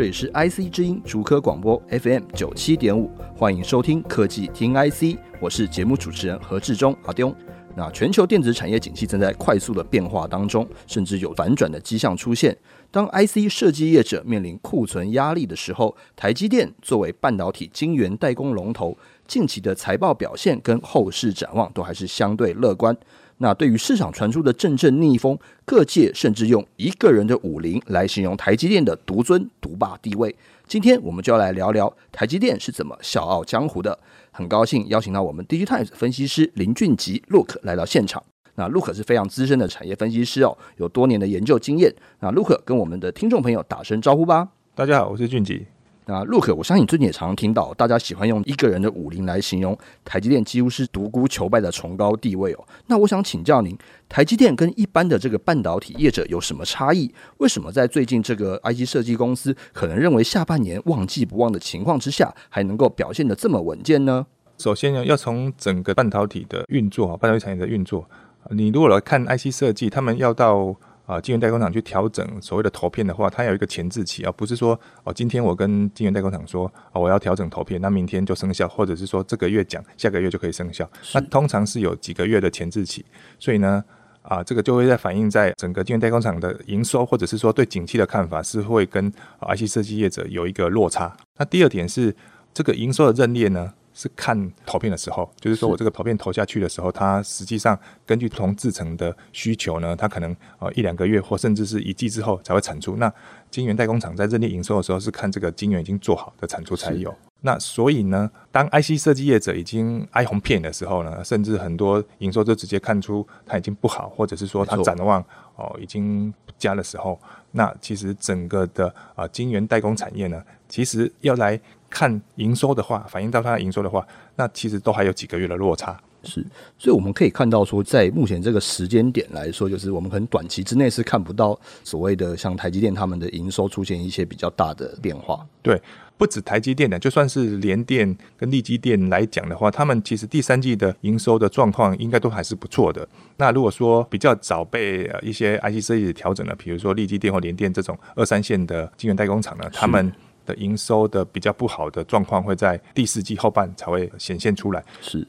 这里是 IC 之音竹科广播 FM 九七点五，欢迎收听科技听 IC，我是节目主持人何志忠阿丢。那全球电子产业景气正在快速的变化当中，甚至有反转的迹象出现。当 IC 设计业者面临库存压力的时候，台积电作为半导体晶圆代工龙头，近期的财报表现跟后市展望都还是相对乐观。那对于市场传出的阵阵逆风，各界甚至用一个人的武林来形容台积电的独尊独霸地位。今天我们就要来聊聊台积电是怎么笑傲江湖的。很高兴邀请到我们 DigiTimes 分析师林俊吉 Look 来到现场。那 Look 是非常资深的产业分析师哦，有多年的研究经验。那 Look 跟我们的听众朋友打声招呼吧。大家好，我是俊吉。那 Look，我相信最近也常常听到大家喜欢用一个人的武林来形容台积电，几乎是独孤求败的崇高地位哦。那我想请教您，台积电跟一般的这个半导体业者有什么差异？为什么在最近这个 IC 设计公司可能认为下半年旺季不旺的情况之下，还能够表现得这么稳健呢？首先呢，要从整个半导体的运作，半导体产业的运作，你如果来看 IC 设计，他们要到啊，晶圆代工厂去调整所谓的投片的话，它有一个前置期啊，不是说哦，今天我跟晶圆代工厂说哦，我要调整投片，那明天就生效，或者是说这个月讲，下个月就可以生效。那通常是有几个月的前置期，所以呢，啊，这个就会在反映在整个晶圆代工厂的营收，或者是说对景气的看法，是会跟 IC 设计业者有一个落差。那第二点是这个营收的认列呢，是看投片的时候，就是说我这个投片投下去的时候，它实际上根据不同制成的需求呢，它可能呃一两个月或甚至是一季之后才会产出。那晶圆代工厂在认列营收的时候，是看这个晶圆已经做好的产出才有。那所以呢，当 IC 设计业者已经哀鸿遍野的时候呢，甚至很多营收就直接看出它已经不好，或者是说它展望哦已经不佳的时候，那其实整个的啊、呃、晶圆代工产业呢，其实要来。看营收的话，反映到它的营收的话，那其实都还有几个月的落差。是，所以我们可以看到说，在目前这个时间点来说，就是我们可能短期之内是看不到所谓的像台积电他们的营收出现一些比较大的变化。对，不止台积电的，就算是联电跟力积电来讲的话，他们其实第三季的营收的状况应该都还是不错的。那如果说比较早被一些 IC 设计调整了，比如说力积电或联电这种二三线的晶圆代工厂呢，他们。的营收的比较不好的状况会在第四季后半才会显现出来，是，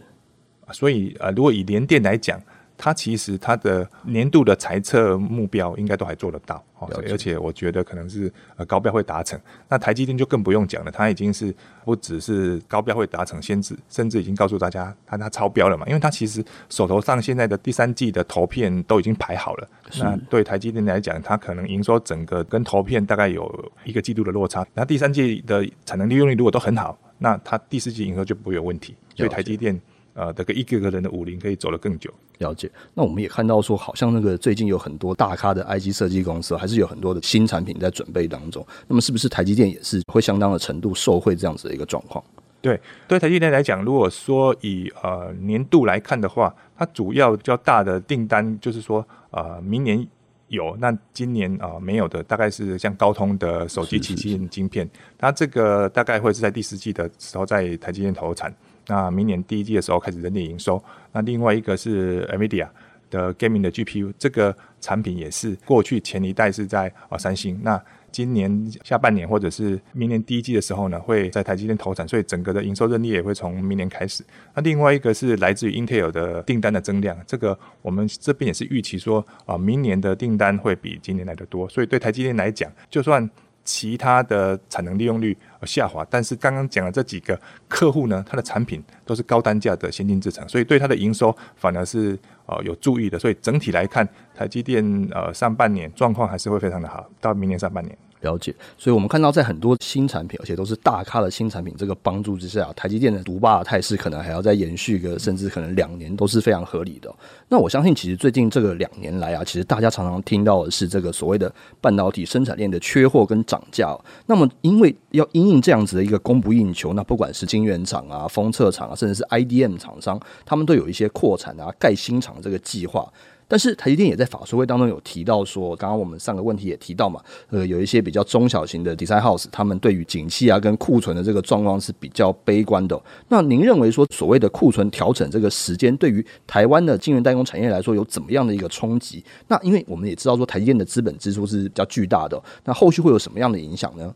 所以呃，如果以联电来讲。它其实它的年度的财测目标应该都还做得到，哦，而且我觉得可能是呃高标会达成。那台积电就更不用讲了，它已经是不只是高标会达成，先至甚至已经告诉大家它它超标了嘛，因为它其实手头上现在的第三季的投片都已经排好了。那对台积电来讲，它可能营收整个跟投片大概有一个季度的落差。那第三季的产能利用率如果都很好，那它第四季营收就不会有问题。所以台积电。呃，这个一个个人的武林可以走得更久。了解。那我们也看到说，好像那个最近有很多大咖的 IG 设计公司，还是有很多的新产品在准备当中。那么，是不是台积电也是会相当的程度受惠这样子的一个状况？对，对台积电来讲，如果说以呃年度来看的话，它主要较大的订单就是说，呃，明年有，那今年啊、呃、没有的，大概是像高通的手机旗舰晶片，它这个大概会是在第四季的时候在台积电投产。那明年第一季的时候开始认列营收。那另外一个是 NVIDIA 的 Gaming 的 GPU，这个产品也是过去前一代是在啊三星。那今年下半年或者是明年第一季的时候呢，会在台积电投产，所以整个的营收认列也会从明年开始。那另外一个是来自于 Intel 的订单的增量，这个我们这边也是预期说啊，明年的订单会比今年来的多。所以对台积电来讲，就算其他的产能利用率下滑，但是刚刚讲的这几个客户呢，它的产品都是高单价的先进制程，所以对它的营收反而是呃有注意的。所以整体来看，台积电呃上半年状况还是会非常的好，到明年上半年。了解，所以我们看到在很多新产品，而且都是大咖的新产品这个帮助之下，台积电的独霸的态势可能还要再延续个，甚至可能两年都是非常合理的。那我相信，其实最近这个两年来啊，其实大家常常听到的是这个所谓的半导体生产链的缺货跟涨价。那么，因为要因应这样子的一个供不应求，那不管是晶圆厂啊、封测厂啊，甚至是 IDM 厂商，他们都有一些扩产啊、盖新厂这个计划。但是台积电也在法说会当中有提到说，刚刚我们上个问题也提到嘛，呃，有一些比较中小型的 design house，他们对于景气啊跟库存的这个状况是比较悲观的。那您认为说，所谓的库存调整这个时间，对于台湾的晶圆代工产业来说，有怎么样的一个冲击？那因为我们也知道说，台积电的资本支出是比较巨大的，那后续会有什么样的影响呢？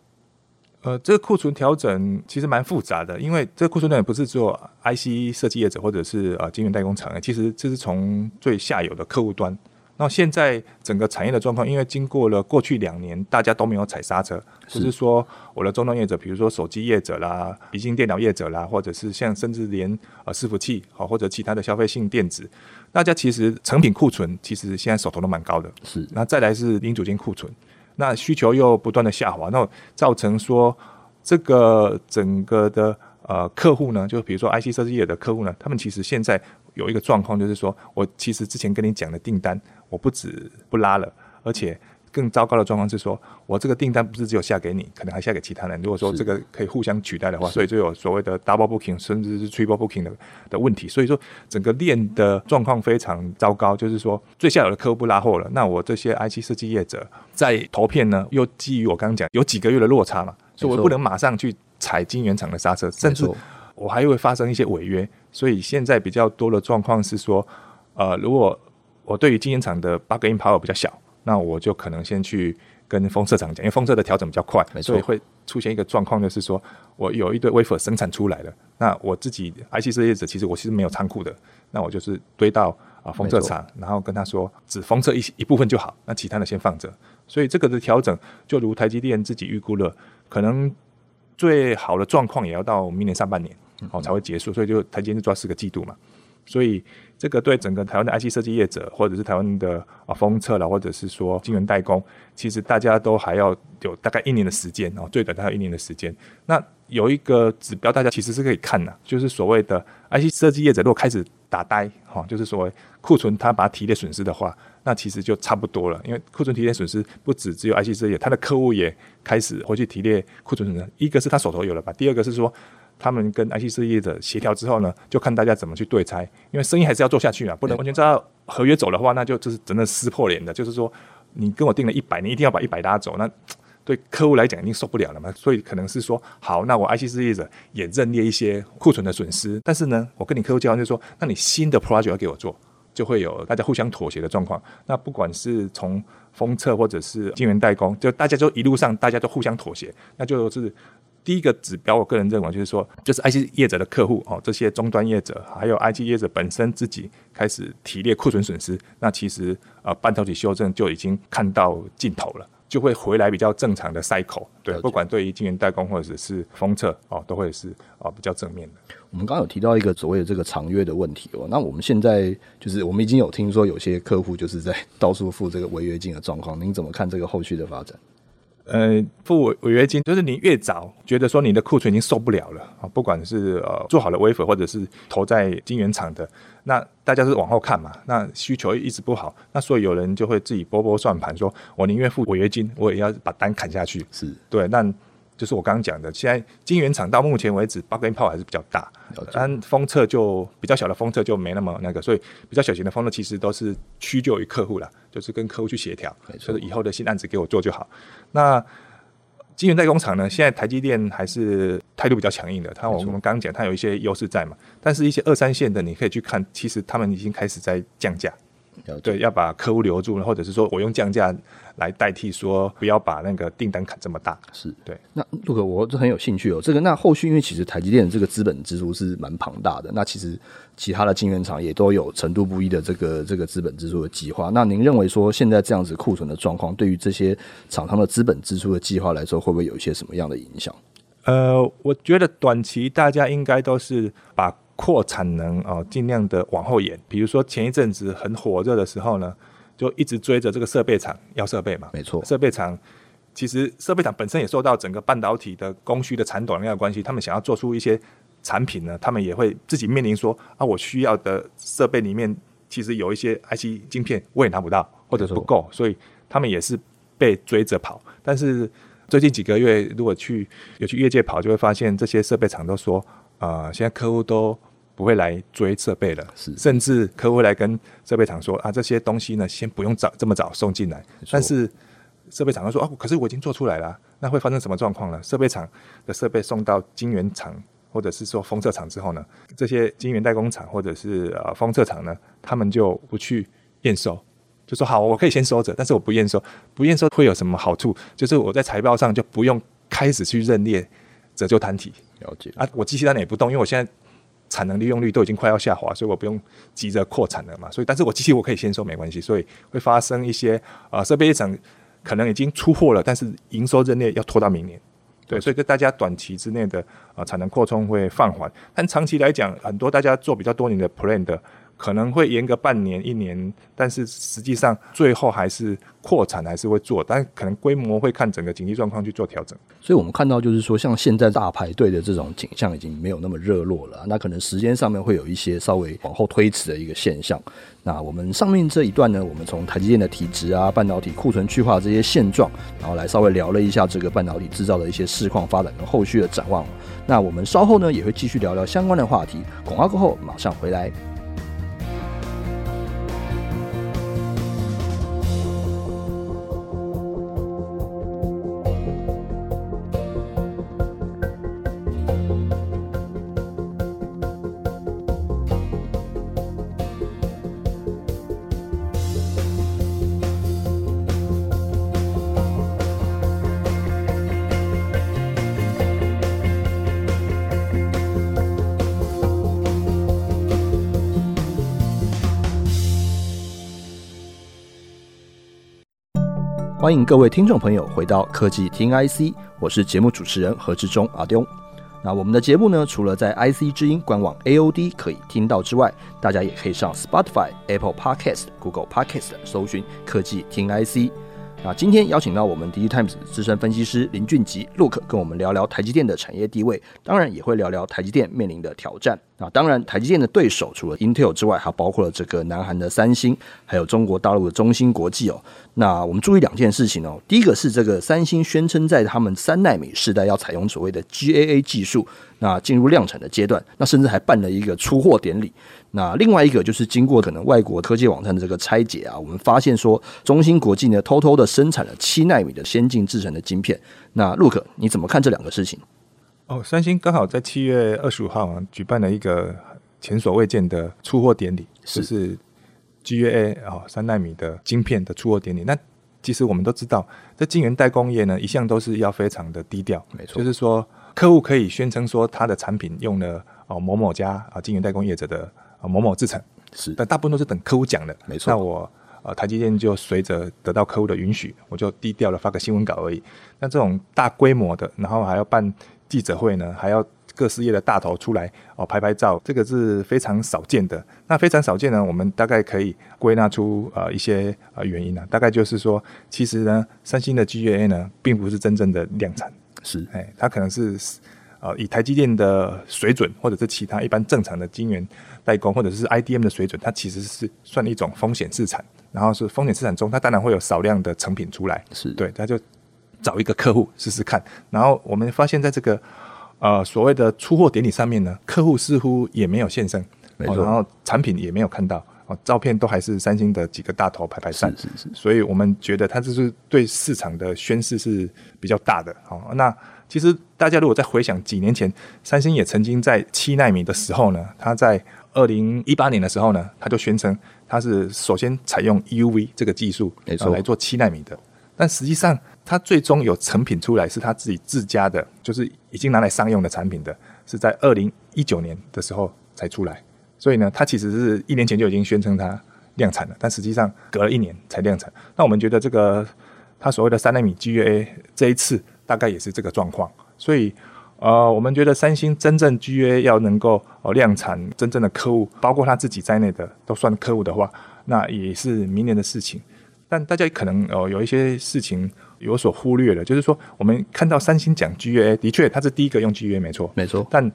呃，这个库存调整其实蛮复杂的，因为这个库存呢也不是做 IC 设计业者或者是呃晶圆代工厂，其实这是从最下游的客户端。那现在整个产业的状况，因为经过了过去两年，大家都没有踩刹车，是就是说我的终端业者，比如说手机业者啦、笔记电脑业者啦，或者是像甚至连呃伺服器好或者其他的消费性电子，大家其实成品库存其实现在手头都蛮高的。是，那再来是零组件库存。那需求又不断的下滑，那造成说这个整个的呃客户呢，就比如说 IC 设计业的客户呢，他们其实现在有一个状况，就是说我其实之前跟你讲的订单，我不止不拉了，而且。更糟糕的状况是说，我这个订单不是只有下给你，可能还下给其他人。如果说这个可以互相取代的话，所以就有所谓的 double booking，甚至是 triple booking 的的问题。所以说，整个链的状况非常糟糕。就是说，最下游的客户不拉货了，那我这些 IC 设计业者在投片呢，又基于我刚刚讲有几个月的落差嘛，所以我不能马上去踩晶圆厂的刹车，甚至我还会发生一些违约。所以现在比较多的状况是说，呃，如果我对于晶圆厂的 bargaining power 比较小。那我就可能先去跟封测厂讲，因为封测的调整比较快，所以会出现一个状况，就是说我有一堆 wafer 生产出来了，那我自己 IC 设计者其实我其实没有仓库的，那我就是堆到啊封测厂，然后跟他说只封测一一部分就好，那其他的先放着。所以这个的调整，就如台积电自己预估了，可能最好的状况也要到明年上半年哦才会结束，所以就台积电就抓四个季度嘛。所以，这个对整个台湾的 IC 设计业者，或者是台湾的啊封测了，或者是说晶圆代工，其实大家都还要有大概一年的时间哦，最短还有一年的时间。那有一个指标，大家其实是可以看的，就是所谓的 IC 设计业者如果开始打呆哈，就是所谓库存它把它提列损失的话，那其实就差不多了，因为库存提列损失不止只有 IC 设计，它的客户也开始回去提列库存损失。一个是他手头有了吧，第二个是说。他们跟 IC 设计业者协调之后呢，就看大家怎么去对拆，因为生意还是要做下去啊，不能完全照合约走的话，那就就是真的撕破脸的。就是说，你跟我定了一百，你一定要把一百拉走，那 对客户来讲已经受不了了嘛。所以可能是说，好，那我 IC 设计业者也认列一些库存的损失，但是呢，我跟你客户交换就是说，那你新的 project 要给我做，就会有大家互相妥协的状况。那不管是从封测或者是晶圆代工，就大家就一路上大家都互相妥协，那就是。第一个指标，我个人认为就是说，就是 IC 业者的客户哦，这些终端业者，还有 IC 业者本身自己开始提列库存损失，那其实呃半导体修正就已经看到尽头了，就会回来比较正常的 cycle。对，不管对于晶圆代工或者是封测哦，都会是哦比较正面的。我们刚刚有提到一个所谓的这个长约的问题哦，那我们现在就是我们已经有听说有些客户就是在到处付这个违约金的状况，您怎么看这个后续的发展？呃，付违约金就是你越早觉得说你的库存已经受不了了啊，不管是呃做好了 wafer 或者是投在晶圆厂的，那大家是往后看嘛，那需求一直不好，那所以有人就会自己拨拨算盘，说我宁愿付违约金，我也要把单砍下去。是对，那。就是我刚刚讲的，现在晶圆厂到目前为止，bargaining power 还是比较大，但封测就比较小的封测就没那么那个，所以比较小型的封测其实都是屈就于客户了，就是跟客户去协调，所以以后的新案子给我做就好。那晶圆代工厂呢，现在台积电还是态度比较强硬的，它我们刚刚讲它有一些优势在嘛，但是一些二三线的你可以去看，其实他们已经开始在降价。对，要把客户留住，或者是说我用降价来代替，说不要把那个订单砍这么大。是对。那陆哥，我就很有兴趣哦。这个那后续，因为其实台积电的这个资本支出是蛮庞大的，那其实其他的晶圆厂也都有程度不一的这个这个资本支出的计划。那您认为说现在这样子库存的状况，对于这些厂商的资本支出的计划来说，会不会有一些什么样的影响？呃，我觉得短期大家应该都是把。扩产能哦，尽量的往后延。比如说前一阵子很火热的时候呢，就一直追着这个设备厂要设备嘛。没错，设备厂其实设备厂本身也受到整个半导体的供需的产短量的关系，他们想要做出一些产品呢，他们也会自己面临说啊，我需要的设备里面其实有一些 IC 晶片我也拿不到，或者不够，所以他们也是被追着跑。但是最近几个月，如果去有去业界跑，就会发现这些设备厂都说，啊、呃，现在客户都不会来追设备了，是，甚至客户来跟设备厂说啊，这些东西呢，先不用早这么早送进来。但是设备厂都说啊，可是我已经做出来了，那会发生什么状况呢？设备厂的设备送到晶圆厂或者是说封测厂之后呢，这些晶圆代工厂或者是呃封测厂呢，他们就不去验收。就说好，我可以先收着，但是我不验收，不验收会有什么好处？就是我在财报上就不用开始去认列折旧摊体。了解啊，我机器单也不动，因为我现在产能利用率都已经快要下滑，所以我不用急着扩产了嘛。所以，但是我机器我可以先收没关系，所以会发生一些啊，设备厂可能已经出货了，但是营收认列要拖到明年。对，所以跟大家短期之内的啊产能扩充会放缓，但长期来讲，很多大家做比较多年的 plan 的。可能会延个半年一年，但是实际上最后还是扩产还是会做，但可能规模会看整个经济状况去做调整。所以我们看到就是说，像现在大排队的这种景象已经没有那么热络了，那可能时间上面会有一些稍微往后推迟的一个现象。那我们上面这一段呢，我们从台积电的体质啊、半导体库存去化这些现状，然后来稍微聊了一下这个半导体制造的一些市况发展跟后续的展望。那我们稍后呢也会继续聊聊相关的话题。广告过后马上回来。欢迎各位听众朋友回到科技听 IC，我是节目主持人何志忠阿丢。那我们的节目呢，除了在 IC 之音官网 AOD 可以听到之外，大家也可以上 Spotify、Apple Podcast、Google Podcast 搜寻科技听 IC。那今天邀请到我们 DTimes 资深分析师林俊吉 Look 跟我们聊聊台积电的产业地位，当然也会聊聊台积电面临的挑战。那当然，台积电的对手除了 Intel 之外，还包括了这个南韩的三星，还有中国大陆的中芯国际哦。那我们注意两件事情哦，第一个是这个三星宣称在他们三纳米世代要采用所谓的 GAA 技术，那进入量产的阶段，那甚至还办了一个出货典礼。那另外一个就是经过可能外国科技网站的这个拆解啊，我们发现说中芯国际呢偷偷的生产了七纳米的先进制程的晶片。那 Look 你怎么看这两个事情？哦，三星刚好在七月二十五号啊举办了一个前所未见的出货典礼，就是 GAA 哦三纳米的晶片的出货典礼。那其实我们都知道，在晶圆代工业呢，一向都是要非常的低调，没错，就是说客户可以宣称说他的产品用了哦某某家啊晶圆代工业者的。某某制程是，但大部分都是等客户讲的，没错。那我呃台积电就随着得到客户的允许，我就低调的发个新闻稿而已。那这种大规模的，然后还要办记者会呢，还要各事业的大头出来哦拍拍照，这个是非常少见的。那非常少见呢，我们大概可以归纳出呃一些呃原因啊，大概就是说，其实呢，三星的 GAA 呢，并不是真正的量产，是哎，它可能是呃以台积电的水准，或者是其他一般正常的晶圆。代工或者是 IDM 的水准，它其实是算一种风险资产，然后是风险资产中，它当然会有少量的成品出来，是对，他就找一个客户试试看，然后我们发现在这个呃所谓的出货典礼上面呢，客户似乎也没有现身，没错，然后产品也没有看到，哦，照片都还是三星的几个大头排排站，是是是，所以我们觉得它这是对市场的宣示是比较大的，好，那。其实大家如果再回想几年前，三星也曾经在七纳米的时候呢，它在二零一八年的时候呢，它就宣称它是首先采用 EUV 这个技术，没错，来做七纳米的。但实际上，它最终有成品出来是它自己自家的，就是已经拿来商用的产品的，是在二零一九年的时候才出来。所以呢，它其实是一年前就已经宣称它量产了，但实际上隔了一年才量产。那我们觉得这个它所谓的三纳米 GAA 这一次。大概也是这个状况，所以呃，我们觉得三星真正 GAA 要能够呃量产，真正的客户，包括他自己在内的都算客户的话，那也是明年的事情。但大家可能呃有一些事情有所忽略了，就是说我们看到三星讲 GAA，的确它是第一个用 GAA 没错，没错。但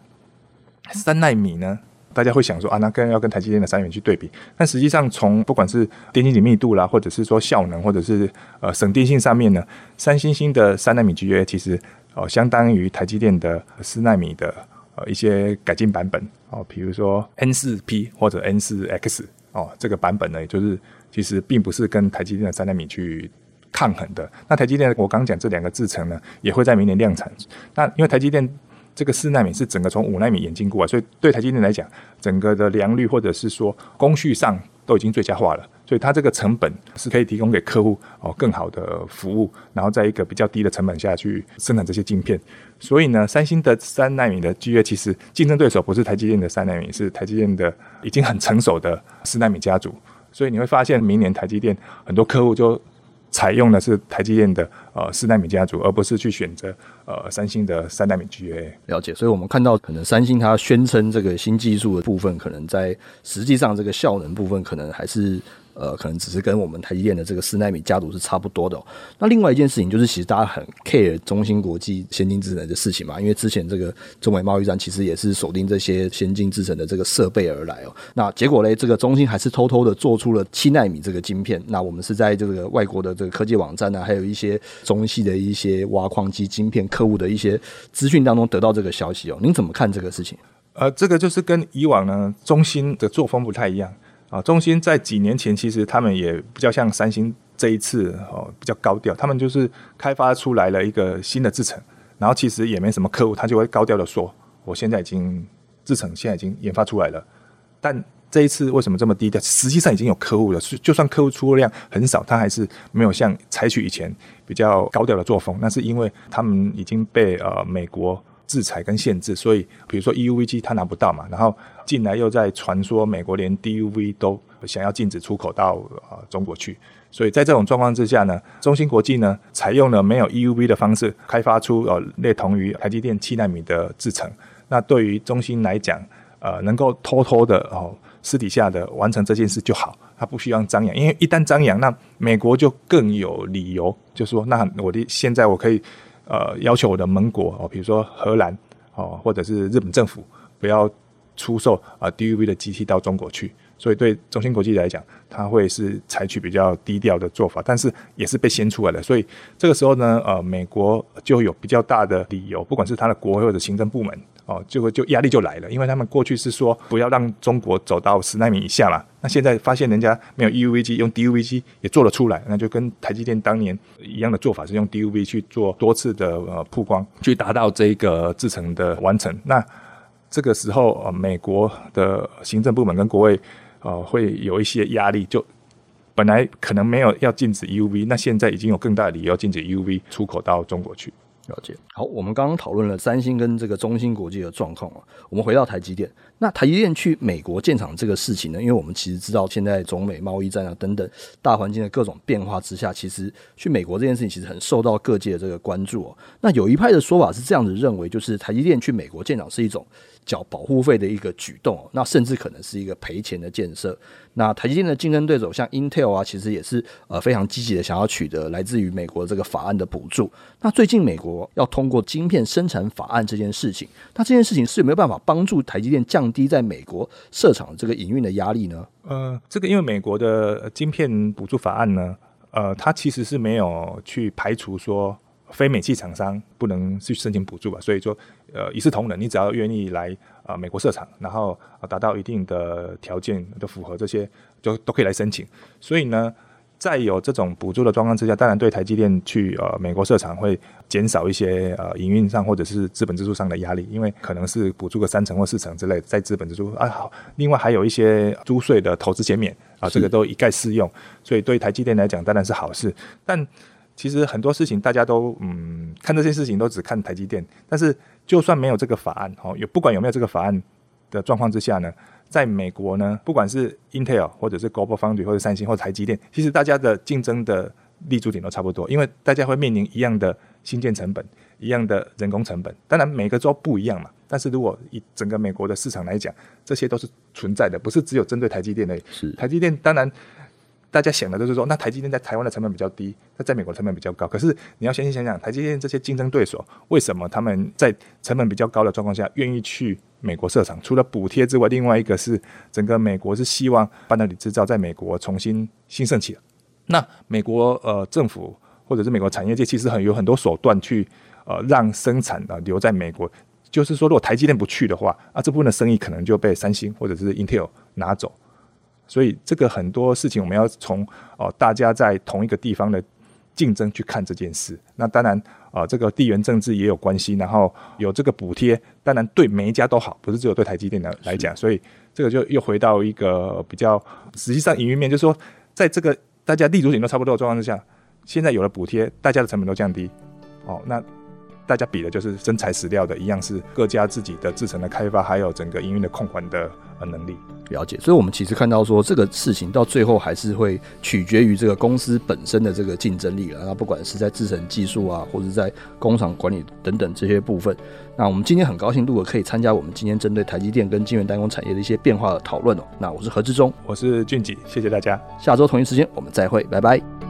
三奈米呢，大家会想说啊，那跟要跟台积电的三元去对比，但实际上从不管是电晶体密度啦，或者是说效能，或者是呃省电性上面呢，三星星的三纳米 GAA 其实哦、相当于台积电的四纳米的呃一些改进版本哦，比如说 N 四 P 或者 N 四 X 哦，这个版本呢，也就是其实并不是跟台积电的三纳米去。抗衡的。那台积电，我刚讲这两个制程呢，也会在明年量产。那因为台积电这个四纳米是整个从五纳米演进过来，所以对台积电来讲，整个的良率或者是说工序上都已经最佳化了，所以它这个成本是可以提供给客户哦更好的服务，然后在一个比较低的成本下去生产这些晶片。所以呢，三星的三纳米的机约其实竞争对手不是台积电的三纳米，是台积电的已经很成熟的四纳米家族。所以你会发现，明年台积电很多客户就采用的是台积电的呃四纳米家族，而不是去选择呃三星的三纳米 GA。了解，所以我们看到可能三星它宣称这个新技术的部分，可能在实际上这个效能部分，可能还是。呃，可能只是跟我们台积电的这个四纳米家族是差不多的哦。那另外一件事情就是，其实大家很 care 中芯国际先进制程的事情嘛，因为之前这个中美贸易战其实也是锁定这些先进制程的这个设备而来哦。那结果嘞，这个中芯还是偷偷的做出了七纳米这个晶片。那我们是在这个外国的这个科技网站呢，还有一些中系的一些挖矿机晶片客户的一些资讯当中得到这个消息哦。您怎么看这个事情？呃，这个就是跟以往呢中芯的作风不太一样。啊，中芯在几年前其实他们也比较像三星这一次哦，比较高调。他们就是开发出来了一个新的制程，然后其实也没什么客户，他就会高调的说：“我现在已经制程现在已经研发出来了。”但这一次为什么这么低调？实际上已经有客户了，就算客户出货量很少，他还是没有像采取以前比较高调的作风。那是因为他们已经被呃美国。制裁跟限制，所以比如说 EUV 机它拿不到嘛，然后近来又在传说美国连 DUV 都想要禁止出口到呃中国去，所以在这种状况之下呢，中芯国际呢采用了没有 EUV 的方式开发出呃类同于台积电七纳米的制程，那对于中芯来讲，呃能够偷偷的哦私底下的完成这件事就好，它不需要张扬，因为一旦张扬，那美国就更有理由，就说那我的现在我可以。呃，要求我的盟国哦，比如说荷兰哦，或者是日本政府，不要出售啊 DUV 的机器到中国去。所以对中芯国际来讲，它会是采取比较低调的做法，但是也是被掀出来的。所以这个时候呢，呃，美国就有比较大的理由，不管是它的国会或者行政部门。哦，就会就压力就来了，因为他们过去是说不要让中国走到十纳米以下嘛，那现在发现人家没有 EUV 机，用 DUV 机也做了出来，那就跟台积电当年一样的做法，是用 DUV 去做多次的呃曝光，去达到这个制程的完成。那这个时候呃，美国的行政部门跟国会呃会有一些压力，就本来可能没有要禁止 EUV，那现在已经有更大的理由禁止 EUV 出口到中国去。了解。好，我们刚刚讨论了三星跟这个中芯国际的状况啊，我们回到台积电。那台积电去美国建厂这个事情呢？因为我们其实知道，现在中美贸易战啊等等大环境的各种变化之下，其实去美国这件事情其实很受到各界的这个关注哦。那有一派的说法是这样子认为，就是台积电去美国建厂是一种缴保护费的一个举动，那甚至可能是一个赔钱的建设。那台积电的竞争对手像 Intel 啊，其实也是呃非常积极的想要取得来自于美国这个法案的补助。那最近美国要通过晶片生产法案这件事情，那这件事情是有没有办法帮助台积电降低在美国设厂这个营运的压力呢？呃，这个因为美国的晶片补助法案呢，呃，它其实是没有去排除说非美系厂商不能去申请补助吧，所以说呃一视同仁，你只要愿意来。啊，美国设厂，然后达到一定的条件都符合这些，就都可以来申请。所以呢，在有这种补助的状况之下，当然对台积电去呃美国设厂会减少一些呃营运上或者是资本支出上的压力，因为可能是补助个三成或四成之类，在资本支出啊好。另外还有一些租税的投资减免啊，这个都一概适用。所以对台积电来讲当然是好事，但。其实很多事情大家都嗯看这些事情都只看台积电，但是就算没有这个法案哦，有不管有没有这个法案的状况之下呢，在美国呢，不管是 Intel 或者是 Global Foundry 或者三星或者台积电，其实大家的竞争的立足点都差不多，因为大家会面临一样的新建成本、一样的人工成本。当然每个州不一样嘛，但是如果以整个美国的市场来讲，这些都是存在的，不是只有针对台积电的。是台积电当然。大家想的都是说，那台积电在台湾的成本比较低，那在美国成本比较高。可是你要先去想想，台积电这些竞争对手为什么他们在成本比较高的状况下愿意去美国设厂？除了补贴之外，另外一个是整个美国是希望半导体制造在美国重新兴盛起来。那美国呃政府或者是美国产业界其实很有很多手段去呃让生产啊留在美国。就是说，如果台积电不去的话，啊，这部分的生意可能就被三星或者是 Intel 拿走。所以，这个很多事情我们要从哦、呃，大家在同一个地方的竞争去看这件事。那当然啊、呃，这个地缘政治也有关系。然后有这个补贴，当然对每一家都好，不是只有对台积电的来讲。所以，这个就又回到一个比较实际上营运面，就是说，在这个大家立足点都差不多的状况之下，现在有了补贴，大家的成本都降低。哦，那。大家比的就是真材实料的，一样是各家自己的制程的开发，还有整个营运的控管的呃能力。了解，所以我们其实看到说，这个事情到最后还是会取决于这个公司本身的这个竞争力了。那不管是在制程技术啊，或者在工厂管理等等这些部分。那我们今天很高兴，如果可以参加我们今天针对台积电跟晶圆代工产业的一些变化的讨论哦。那我是何志忠，我是俊吉，谢谢大家。下周同一时间我们再会，拜拜。